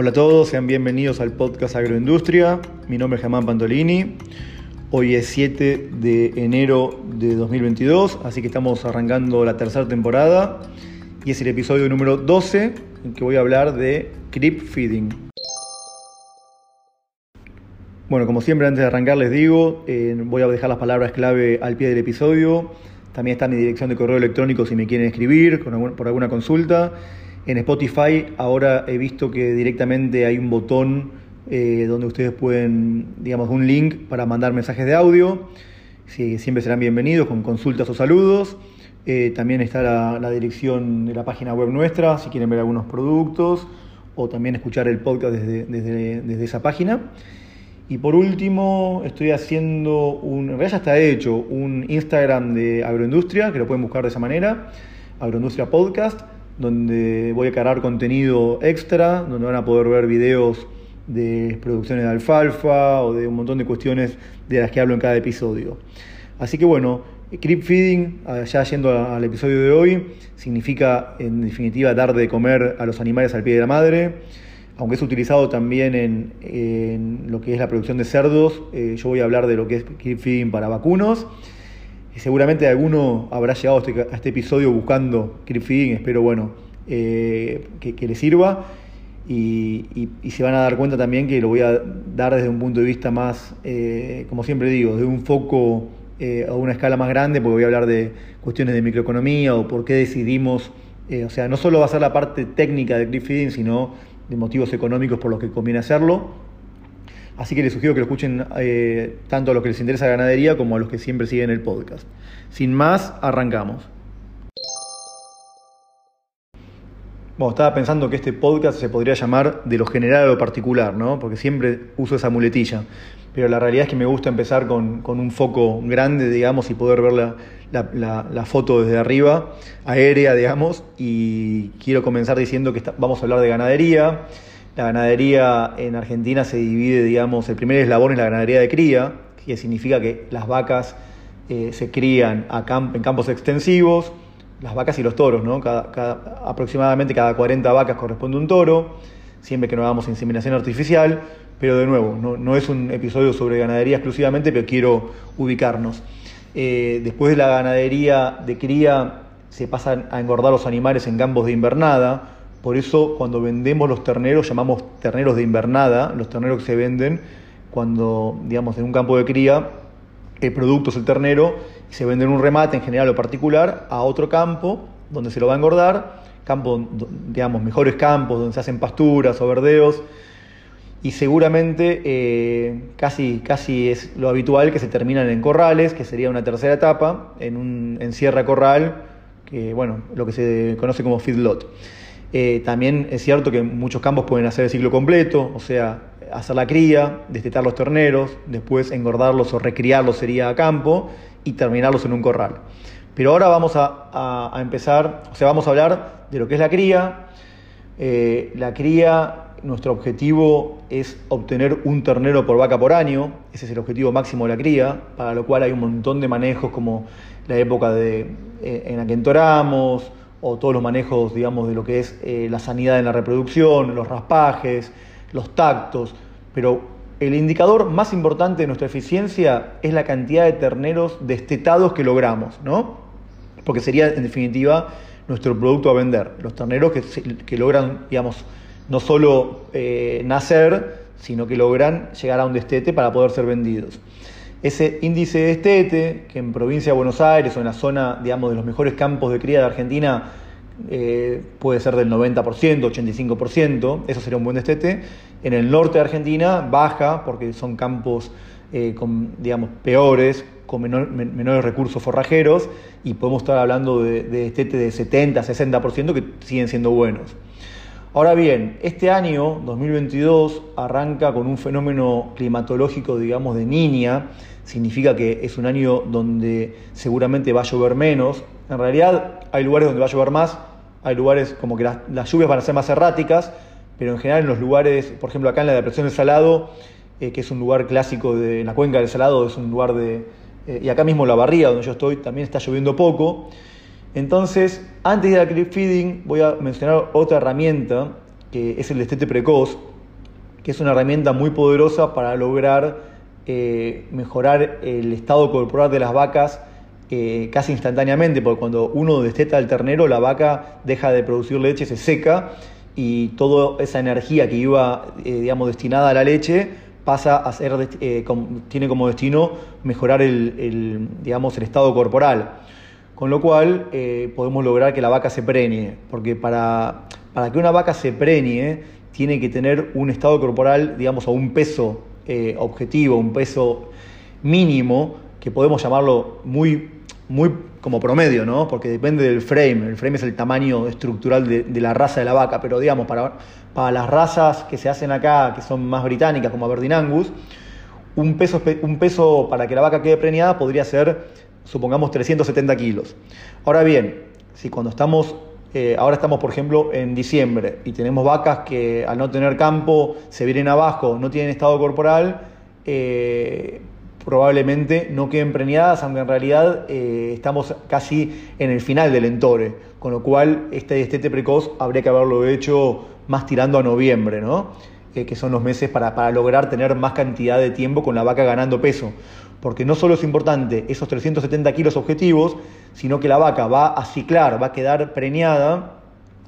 Hola a todos, sean bienvenidos al podcast Agroindustria. Mi nombre es Germán Pantolini. Hoy es 7 de enero de 2022, así que estamos arrancando la tercera temporada y es el episodio número 12 en que voy a hablar de creep feeding. Bueno, como siempre antes de arrancar les digo, eh, voy a dejar las palabras clave al pie del episodio. También está mi dirección de correo electrónico si me quieren escribir por alguna consulta. En Spotify ahora he visto que directamente hay un botón eh, donde ustedes pueden, digamos, un link para mandar mensajes de audio. siempre serán bienvenidos con consultas o saludos. Eh, también está la, dirección de la página web nuestra si quieren ver algunos productos o también escuchar el podcast desde, desde, esa página. Y por último, estoy haciendo un, en realidad ya está hecho, un Instagram de agroindustria, que lo pueden buscar de esa manera, agroindustria podcast donde voy a cargar contenido extra, donde van a poder ver videos de producciones de alfalfa o de un montón de cuestiones de las que hablo en cada episodio. Así que bueno, creep feeding, ya yendo al episodio de hoy, significa en definitiva dar de comer a los animales al pie de la madre. Aunque es utilizado también en, lo que es la producción de cerdos, eh, yo voy a hablar de lo que es creep feeding para vacunos seguramente alguno habrá llegado a este, este episodio buscando creep feeding, espero bueno, eh, que, le sirva. Y, se van a dar cuenta también que lo voy a dar desde un punto de vista más, eh, como siempre digo, de un foco eh, a una escala más grande, porque voy a hablar de cuestiones de microeconomía o por qué decidimos, o sea, no solo va a ser la parte técnica de creep feeding, sino de motivos económicos por los que conviene hacerlo Así que les sugiero que lo escuchen eh, tanto a los que les interesa ganadería como a los que siempre siguen el podcast. Sin más, arrancamos. Bueno, estaba pensando que este podcast se podría llamar de lo general a lo particular, ¿no? Porque siempre uso esa muletilla. Pero la realidad es que me gusta empezar con, un foco grande, digamos, y poder ver la, la, foto desde arriba, aérea, digamos. Y quiero comenzar diciendo que vamos a hablar de ganadería la ganadería en Argentina se divide, digamos, el primer eslabón es la ganadería de cría, que significa que las vacas eh, se crían en campos extensivos, las vacas y los toros, ¿no? aproximadamente cada 40 vacas corresponde un toro, siempre que no hagamos inseminación artificial, pero de nuevo, no, es un episodio sobre ganadería exclusivamente, pero quiero ubicarnos. Eh, después de la ganadería de cría se pasan a engordar los animales en campos de invernada, por eso cuando vendemos los terneros llamamos terneros de invernada, los terneros que se venden cuando, digamos, en un campo de cría, el producto es el ternero y se vende en un remate en general o particular a otro campo donde se lo va a engordar, campo, digamos, mejores campos donde se hacen pasturas o verdeos y seguramente eh, casi, casi es lo habitual que se terminan en corrales, que sería una tercera etapa, en un en sierra corral, que bueno, lo que se conoce como feedlot. Eh, también es cierto que muchos campos pueden hacer el ciclo completo, o sea, hacer la cría, destetar los terneros, después engordarlos o recriarlos sería a campo y terminarlos en un corral. Pero ahora vamos a, empezar, o sea, vamos a hablar de lo que es la cría. Eh, la cría, nuestro objetivo es obtener un ternero por vaca por año, ese es el objetivo máximo de la cría, para lo cual hay un montón de manejos como la época de, eh, en la que entoramos, o todos los manejos, digamos, de lo que es eh, la sanidad en la reproducción, los raspajes, los tactos, pero el indicador más importante de nuestra eficiencia es la cantidad de terneros destetados que logramos, ¿no? Porque sería, en definitiva, nuestro producto a vender. Los terneros que, que logran, digamos, no solo eh, nacer, sino que logran llegar a un destete para poder ser vendidos. Ese índice de estete, que en provincia de Buenos Aires o en la zona, digamos, de los mejores campos de cría de Argentina eh, puede ser del 90%, 85%, eso sería un buen destete. En el norte de Argentina baja porque son campos, eh, con, digamos, peores, con menores recursos forrajeros y podemos estar hablando de, de destete de 70, 60% que siguen siendo buenos. Ahora bien, este año, 2022, arranca con un fenómeno climatológico, digamos, de niña. Significa que es un año donde seguramente va a llover menos. En realidad hay lugares donde va a llover más, hay lugares como que las, lluvias van a ser más erráticas, pero en general en los lugares, por ejemplo acá en la depresión del Salado, eh, que es un lugar clásico de la cuenca del Salado, es un lugar de... Eh, y acá mismo la barría donde yo estoy también está lloviendo poco. Entonces, antes de ir al creep feeding, voy a mencionar otra herramienta que es el destete precoz, que es una herramienta muy poderosa para lograr eh, mejorar el estado corporal de las vacas eh, casi instantáneamente, porque cuando uno desteta al ternero, la vaca deja de producir leche, se seca y toda esa energía que iba, eh, digamos, destinada a la leche pasa a ser, tiene como destino mejorar el, digamos, el estado corporal. Con lo cual podemos lograr que la vaca se preñe, porque para, para que una vaca se preñe tiene que tener un estado corporal, digamos, a un peso eh, objetivo, un peso mínimo, que podemos llamarlo muy, muy como promedio, ¿no? Porque depende del frame. El frame es el tamaño estructural de, la raza de la vaca, pero digamos, para, para las razas que se hacen acá, que son más británicas, como Aberdeen Angus, un peso, un peso para que la vaca quede preñada podría ser, supongamos, 370 kilos. Ahora bien, si cuando estamos eh, ahora estamos, por ejemplo, en diciembre y tenemos vacas que al no tener campo se vienen abajo, no tienen estado corporal, eh, probablemente no queden preñadas, aunque en realidad eh, estamos casi en el final del entore, con lo cual este destete precoz habría que haberlo hecho más tirando a noviembre, ¿no? que son los meses para, para lograr tener más cantidad de tiempo con la vaca ganando peso porque no solo es importante esos 370 kilos objetivos, sino que la vaca va a ciclar, va a quedar preñada,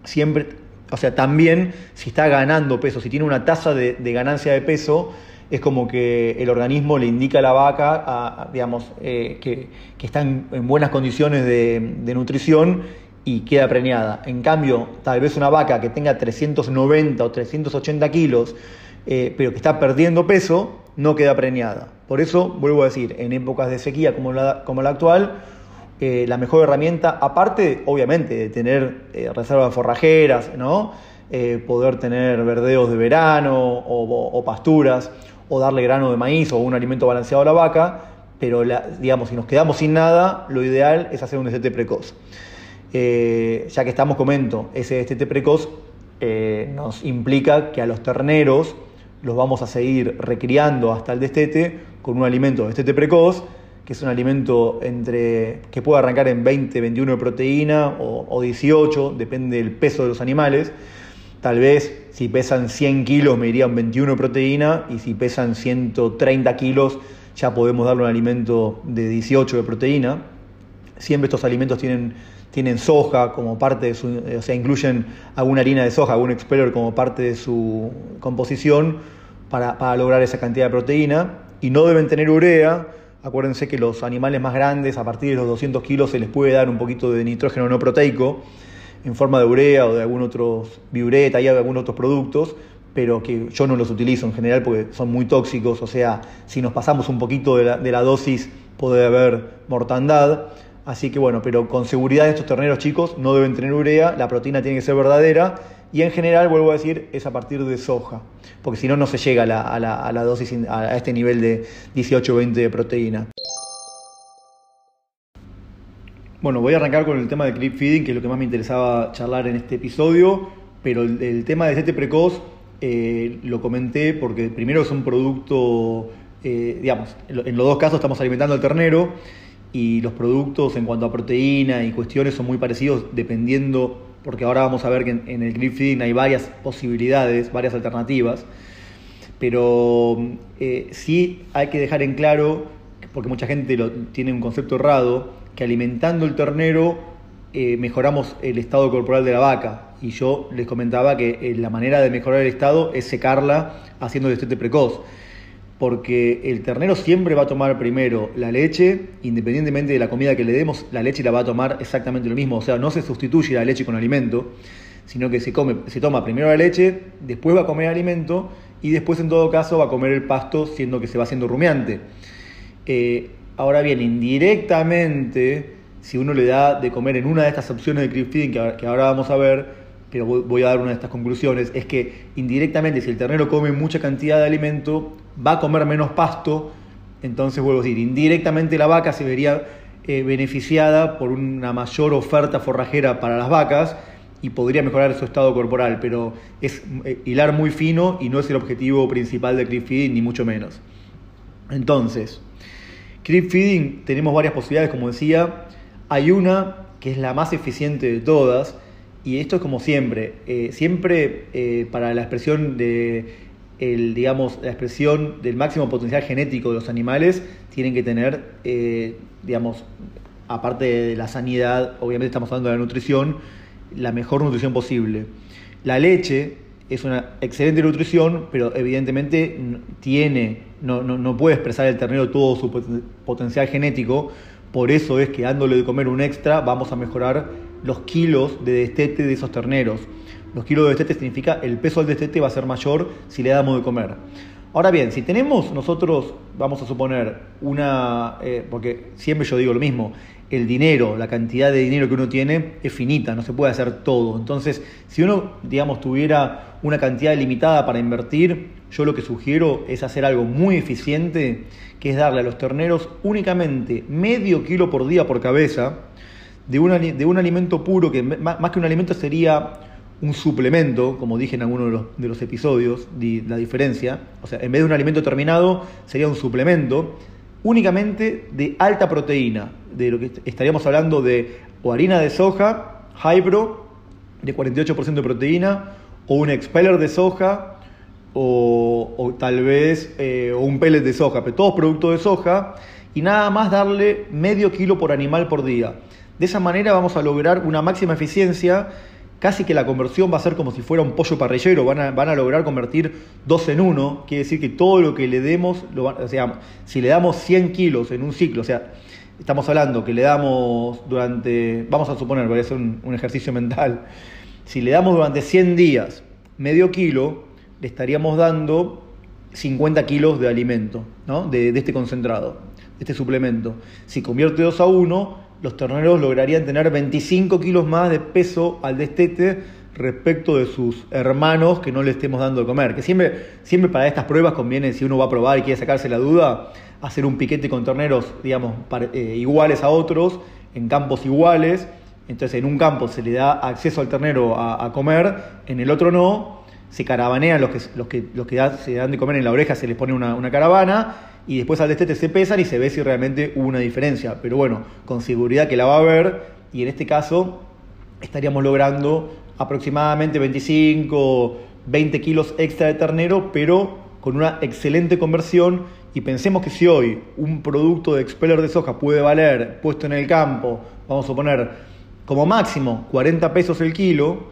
siempre, o sea, también si está ganando peso, si tiene una tasa de, ganancia de peso, es como que el organismo le indica a la vaca, digamos, eh, que, está en, buenas condiciones de, nutrición y queda preñada. En cambio, tal vez una vaca que tenga 390 o 380 kilos, eh, pero que está perdiendo peso, no queda preñada. Por eso, vuelvo a decir, en épocas de sequía como la, como la actual, eh, la mejor herramienta, aparte, obviamente, de tener eh, reservas forrajeras, ¿no? Eh, poder tener verdeos de verano o, pasturas, o darle grano de maíz o un alimento balanceado a la vaca, pero digamos, si nos quedamos sin nada, lo ideal es hacer un destete precoz. ya que estamos, comento, ese destete precoz nos implica que a los terneros los vamos a seguir recriando hasta el destete con un alimento de destete precoz, que es un alimento entre que puede arrancar en 20, 21 de proteína o, 18, depende del peso de los animales. Tal vez si pesan 100 kilos me iría un 21 de proteína y si pesan 130 kilos ya podemos darle un alimento de 18 de proteína. Siempre estos alimentos tienen, tienen soja como parte de su, o sea, incluyen alguna harina de soja, algún expeller como parte de su composición para, lograr esa cantidad de proteína. Y no deben tener urea, Acuérdense que los animales más grandes, a partir de los 200 kilos, se les puede dar un poquito de nitrógeno no proteico en forma de urea o de algún otro biureta y algunos otros productos, pero que yo no los utilizo en general porque son muy tóxicos. O sea, si nos pasamos un poquito de la, de la dosis, puede haber mortandad. Así que bueno, pero con seguridad estos terneros chicos no deben tener urea, la proteína tiene que ser verdadera y en general, vuelvo a decir, es a partir de soja, porque si no, no se llega a la, dosis, a este nivel de 18-20 de proteína. Bueno, voy a arrancar con el tema de clip feeding, que es lo que más me interesaba charlar en este episodio, pero el, tema de este precoz eh, lo comenté porque primero es un producto, eh, digamos, en los dos casos estamos alimentando al ternero y los productos en cuanto a proteína y cuestiones son muy parecidos dependiendo porque ahora vamos a ver que en, el grip feeding hay varias posibilidades, varias alternativas, pero eh, sí hay que dejar en claro, porque mucha gente tiene un concepto errado, que alimentando el ternero eh, mejoramos el estado corporal de la vaca. Y yo les comentaba que eh, la manera de mejorar el estado es secarla haciendo destete precoz porque el ternero siempre va a tomar primero la leche, independientemente de la comida que le demos, la leche la va a tomar exactamente lo mismo, o sea, no se sustituye la leche con alimento, sino que se, come, se toma primero la leche, después va a comer alimento y después en todo caso va a comer el pasto, siendo que se va haciendo rumiante. Eh, ahora bien, indirectamente, si uno le da de comer en una de estas opciones de creep feeding que ahora vamos a ver, pero voy a dar una de estas conclusiones, es que indirectamente si el ternero come mucha cantidad de alimento, va a comer menos pasto, entonces vuelvo a decir, indirectamente la vaca se vería eh, beneficiada por una mayor oferta forrajera para las vacas y podría mejorar su estado corporal, pero es eh, hilar muy fino y no es el objetivo principal de creep feeding, ni mucho menos. Entonces, creep feeding tenemos varias posibilidades, como decía, hay una que es la más eficiente de todas, y esto es como siempre, eh, siempre eh, para la expresión de el, digamos, la expresión del máximo potencial genético de los animales, tienen que tener, eh, digamos, aparte de la sanidad, obviamente estamos hablando de la nutrición, la mejor nutrición posible. La leche es una excelente nutrición, pero evidentemente tiene, no, no, no puede expresar el ternero todo su potencial genético, por eso es que dándole de comer un extra vamos a mejorar los kilos de destete de esos terneros. Los kilos de destete significa el peso del destete va a ser mayor si le damos de comer. Ahora bien, si tenemos nosotros, vamos a suponer, una, eh, porque siempre yo digo lo mismo, el dinero, la cantidad de dinero que uno tiene es finita, no se puede hacer todo. Entonces, si uno, digamos, tuviera una cantidad limitada para invertir, yo lo que sugiero es hacer algo muy eficiente, que es darle a los terneros únicamente medio kilo por día por cabeza de, de un alimento puro, que más que un alimento sería un suplemento, como dije en alguno de los, episodios, la diferencia. O sea, en vez de un alimento terminado, sería un suplemento únicamente de alta proteína, de lo que estaríamos hablando de o harina de soja, Hybro, de 48% de proteína, o un expeller de soja, o, tal vez eh, un pellet de soja, pero todos productos de soja, y nada más darle medio kilo por animal por día. De esa manera vamos a lograr una máxima eficiencia casi que la conversión va a ser como si fuera un pollo parrillero, van a, van a lograr convertir dos en uno, quiere decir que todo lo que le demos, lo o sea, si le damos 100 kilos en un ciclo, o sea, estamos hablando que le damos durante, vamos a suponer, voy a hacer un, ejercicio mental, si le damos durante 100 días medio kilo, le estaríamos dando 50 kilos de alimento, ¿no? de, de este concentrado, de este suplemento. Si convierte 2 a 1, los terneros lograrían tener 25 kilos más de peso al destete respecto de sus hermanos que no le estemos dando de comer. Que siempre, siempre para estas pruebas conviene, si uno va a probar y quiere sacarse la duda, hacer un piquete con terneros, digamos, eh, iguales a otros, en campos iguales. Entonces en un campo se le da acceso al ternero a, comer, en el otro no. Se caravanean los que, los que, los que se dan de comer en la oreja, se les pone una, una caravana y después al destete se pesan y se ve si realmente hubo una diferencia. Pero bueno, con seguridad que la va a haber y en este caso estaríamos logrando aproximadamente 25, 20 kilos extra de ternero, pero con una excelente conversión. Y pensemos que si hoy un producto de expeller de soja puede valer, puesto en el campo, vamos a poner como máximo 40 pesos el kilo,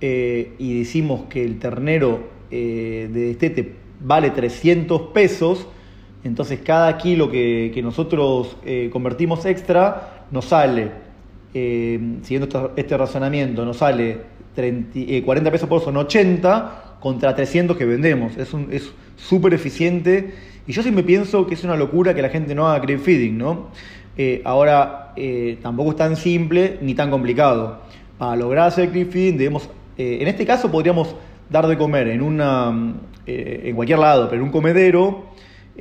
eh, y decimos que el ternero eh, de destete vale 300 pesos, entonces cada kilo que, nosotros eh, convertimos extra nos sale, eh, siguiendo este razonamiento, nos sale 40 eh, pesos por son 80 contra 300 que vendemos. Es súper eficiente y yo siempre pienso que es una locura que la gente no haga crib feeding, ¿no? ahora, tampoco es tan simple ni tan complicado. Para lograr hacer crib feeding debemos, en este caso podríamos dar de comer en, una, en cualquier lado, pero en un comedero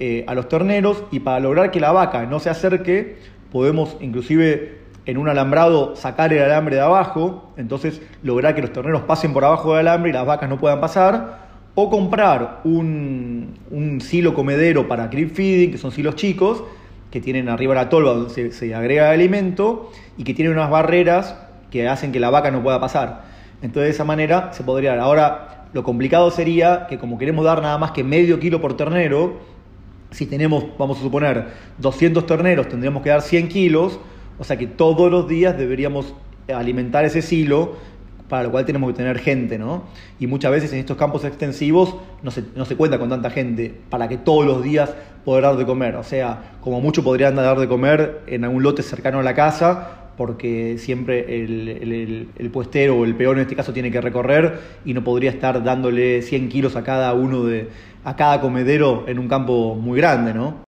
eh, a los terneros y para lograr que la vaca no se acerque, podemos inclusive en un alambrado sacar el alambre de abajo, entonces lograr que los terneros pasen por abajo del alambre y las vacas no puedan pasar, o comprar un, un silo comedero para crib feeding, que son silos chicos, que tienen arriba la tolva donde se, se agrega alimento y que tienen unas barreras que hacen que la vaca no pueda pasar. Entonces de esa manera se podría dar. Ahora, lo complicado sería que como queremos dar nada más que medio kilo por ternero, si tenemos, vamos a suponer, 200 terneros, tendríamos que dar 100 kilos, o sea que todos los días deberíamos alimentar ese silo, para lo cual tenemos que tener gente, ¿no? Y muchas veces en estos campos extensivos no se, no se cuenta con tanta gente para que todos los días poder dar de comer. O sea, como mucho podrían dar de comer en algún lote cercano a la casa, porque siempre el, puestero o el peón en este caso tiene que recorrer y no podría estar dándole 100 kilos a cada uno de, a cada comedero en un campo muy grande, ¿no?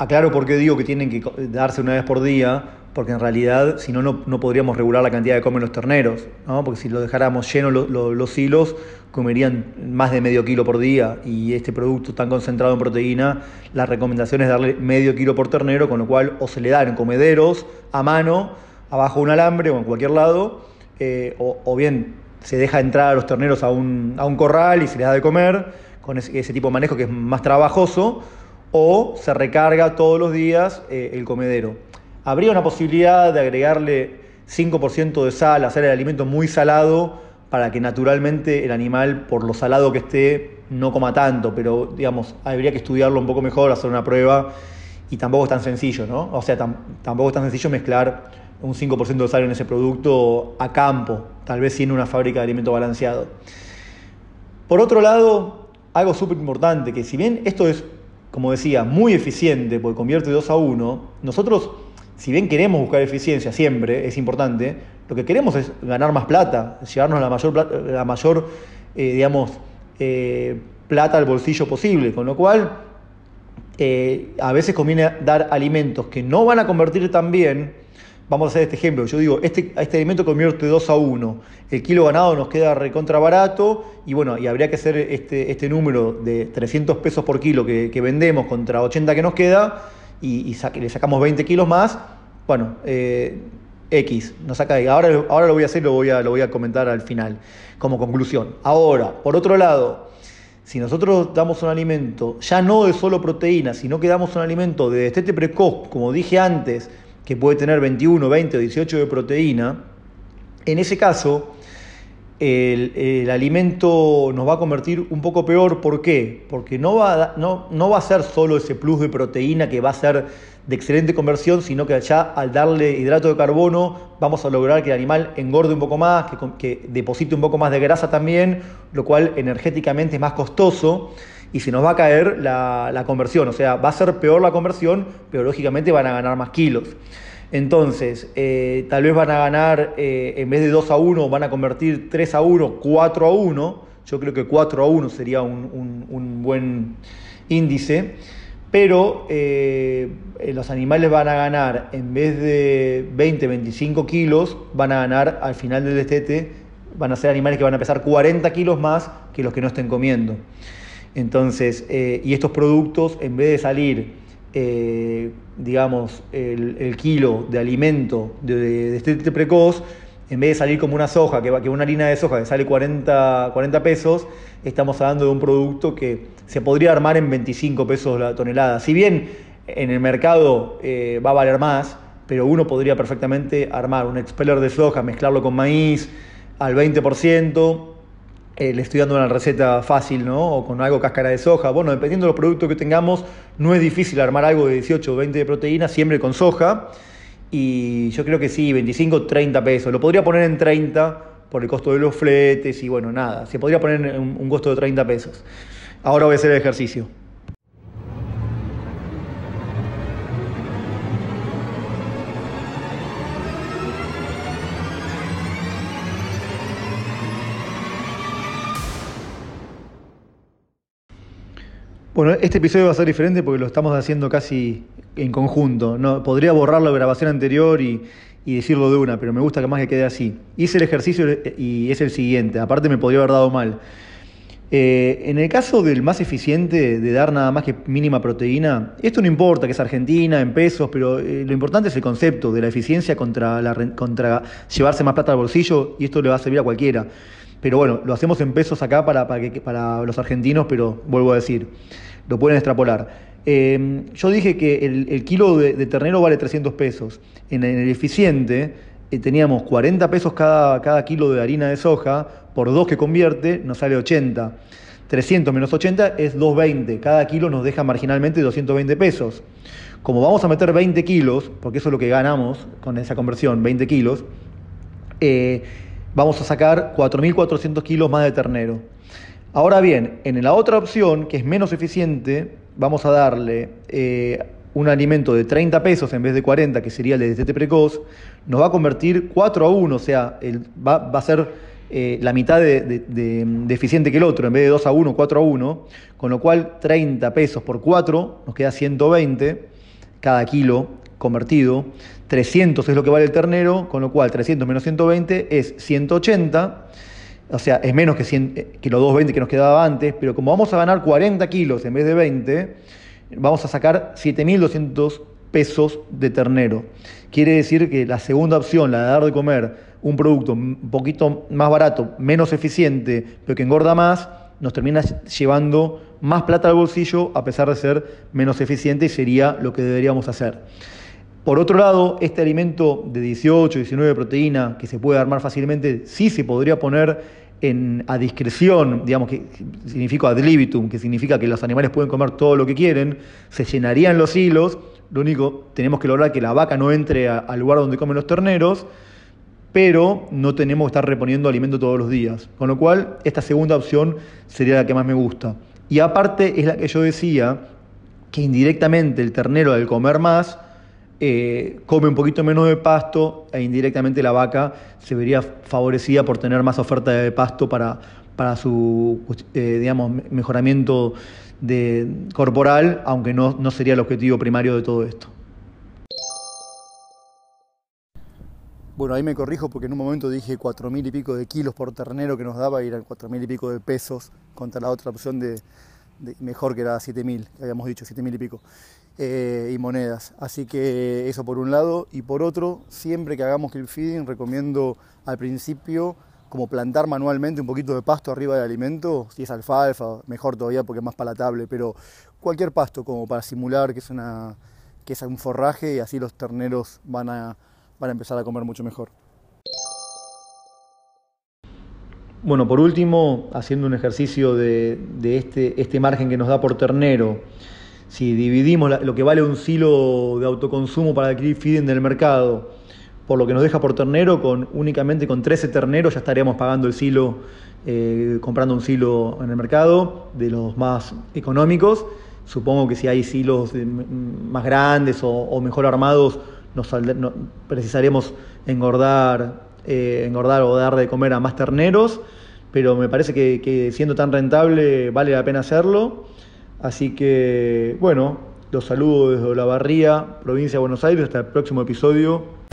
aclaro por qué digo que tienen que darse una vez por día, porque en realidad si no, no podríamos regular la cantidad de comen los terneros, ¿no? porque si lo dejáramos llenos los hilos, comerían más de medio kilo por día y este producto tan concentrado en proteína, la recomendación es darle medio kilo por ternero, con lo cual o se le da en comederos a mano, abajo un alambre o en cualquier lado, eh, o, bien se deja entrar a los terneros a un, a un corral y se les da de comer, con ese, tipo de manejo que es más trabajoso, o se recarga todos los días eh, el comedero. Habría una posibilidad de agregarle 5% de sal, hacer el alimento muy salado para que naturalmente el animal, por lo salado que esté, no coma tanto, pero digamos, habría que estudiarlo un poco mejor, hacer una prueba y tampoco es tan sencillo, ¿no? O sea, tampoco es tan sencillo mezclar un 5% de sal en ese producto a campo, tal vez sin una fábrica de alimento balanceado. Por otro lado, algo súper importante, que si bien esto es, como decía, muy eficiente, porque convierte 2 a 1, nosotros, si bien queremos buscar eficiencia siempre, es importante, lo que queremos es ganar más plata, llevarnos la mayor, la mayor eh, digamos, eh, plata al bolsillo posible, con lo cual eh, a veces conviene dar alimentos que no van a convertir tan bien. Vamos a hacer este ejemplo. Yo digo, este, este alimento convierte 2 a 1. El kilo ganado nos queda recontra barato y bueno, y habría que hacer este, este número de 300 pesos por kilo que, vendemos contra 80 que nos queda y, le sacamos 20 kilos más. Bueno, eh, X, nos saca Ahora, ahora lo voy a hacer, lo voy a, lo voy a comentar al final como conclusión. Ahora, por otro lado, si nosotros damos un alimento, ya no de solo proteína, sino que damos un alimento de destete precoz, como dije antes, que puede tener 21, 20 o 18 de proteína, en ese caso el, alimento nos va a convertir un poco peor. ¿Por qué? Porque no va, no, no va a ser solo ese plus de proteína que va a ser de excelente conversión, sino que ya al darle hidrato de carbono vamos a lograr que el animal engorde un poco más, que, que deposite un poco más de grasa también, lo cual energéticamente es más costoso y se nos va a caer la, conversión. O sea, va a ser peor la conversión, pero lógicamente van a ganar más kilos. Entonces, eh, tal vez van a ganar, eh, en vez de 2 a 1, van a convertir 3 a 1, 4 a 1. Yo creo que 4 a 1 sería un buen índice pero eh, los animales van a ganar, en vez de 20, 25 kilos, van a ganar al final del destete, van a ser animales que van a pesar 40 kilos más que los que no estén comiendo. Entonces, eh, y estos productos, en vez de salir, eh, digamos, el, kilo de alimento de, destete precoz, en vez de salir como una soja, que, que una harina de soja que sale 40, 40 pesos, estamos hablando de un producto que se podría armar en 25 pesos la tonelada. Si bien en el mercado eh, va a valer más, pero uno podría perfectamente armar un expeller de soja, mezclarlo con maíz al 20%. Eh, estoy dando una receta fácil, ¿no? O con algo cáscara de soja. Bueno, dependiendo de los productos que tengamos, no es difícil armar algo de 18 o 20 de proteína, siempre con soja. Y yo creo que sí, 25, 30 pesos. Lo podría poner en 30 por el costo de los fletes y bueno, nada. Se podría poner un, un costo de 30 pesos. Ahora voy a hacer el ejercicio. Bueno, este episodio va a ser diferente porque lo estamos haciendo casi en conjunto. No, podría borrar la grabación anterior y, decirlo de una, pero me gusta que más que quede así. Hice el ejercicio y es el siguiente. Aparte me podría haber dado mal. Eh, en el caso del más eficiente de dar nada más que mínima proteína, esto no importa que es Argentina, en pesos, pero eh, lo importante es el concepto de la eficiencia contra, la, contra llevarse más plata al bolsillo y esto le va a servir a cualquiera. Pero bueno, lo hacemos en pesos acá para, para, los argentinos, pero vuelvo a decir, lo pueden extrapolar. Eh, yo dije que el, kilo de, ternero vale 300 pesos. En, el eficiente eh, teníamos 40 pesos cada, cada kilo de harina de soja, por 2 que convierte nos sale 80. 300 menos 80 es 220. Cada kilo nos deja marginalmente 220 pesos. Como vamos a meter 20 kilos, porque eso es lo que ganamos con esa conversión, 20 kilos, eh, vamos a sacar 4.400 kilos más de ternero. Ahora bien, en la otra opción, que es menos eficiente, vamos a darle eh, un alimento de 30 pesos en vez de 40, que sería el de destete precoz, nos va a convertir 4 a 1, o sea, va, a ser eh, la mitad de, eficiente que el otro, en vez de 2 a 1, 4 a 1, con lo cual 30 pesos por 4 nos queda 120 cada kilo convertido. 300 es lo que vale el ternero, con lo cual 300 menos 120 es 180, o sea, es menos que, 100, eh, que los 220 que nos quedaba antes, pero como vamos a ganar 40 kilos en vez de 20, vamos a sacar 7.200 pesos de ternero. Quiere decir que la segunda opción, la de dar de comer un producto un poquito más barato, menos eficiente, pero que engorda más, nos termina llevando más plata al bolsillo a pesar de ser menos eficiente sería lo que deberíamos hacer. Por otro lado, este alimento de 18, 19 de proteína que se puede armar fácilmente, sí se podría poner a discreción, digamos que significa ad libitum, que significa que los animales pueden comer todo lo que quieren, se llenarían los hilos, lo único, tenemos que lograr que la vaca no entre al lugar donde comen los terneros, pero no tenemos que estar reponiendo alimento todos los días. Con lo cual, esta segunda opción sería la que más me gusta. Y aparte es la que yo decía, que indirectamente el ternero al comer más, eh, come un poquito menos de pasto e indirectamente la vaca se vería favorecida por tener más oferta de pasto para, para su eh, digamos, mejoramiento de, corporal, aunque no, no sería el objetivo primario de todo esto. Bueno, ahí me corrijo porque en un momento dije cuatro mil y pico de kilos por ternero que nos daba y eran cuatro mil y pico de pesos contra la otra opción de, mejor que era siete mil, que habíamos dicho, siete mil y pico. Eh, y monedas. Así que eso por un lado. Y por otro, siempre que hagamos clip feeding, recomiendo al principio como plantar manualmente un poquito de pasto arriba del alimento, si es alfalfa, mejor todavía porque es más palatable, pero cualquier pasto como para simular que es, una, que es un forraje y así los terneros van a, van a empezar a comer mucho mejor. Bueno, por último, haciendo un ejercicio de, de este, este margen que nos da por ternero, si dividimos lo que vale un silo de autoconsumo para adquirir feeding del mercado por lo que nos deja por ternero, con únicamente con 13 terneros ya estaríamos pagando el silo, eh, comprando un silo en el mercado, de los más económicos. Supongo que si hay silos más grandes o, mejor armados, nos, precisaremos engordar, eh, engordar o dar de comer a más terneros, pero me parece que siendo tan rentable vale la pena hacerlo. Así que, bueno, los saludo desde La Barría, provincia de Buenos Aires. Hasta el próximo episodio.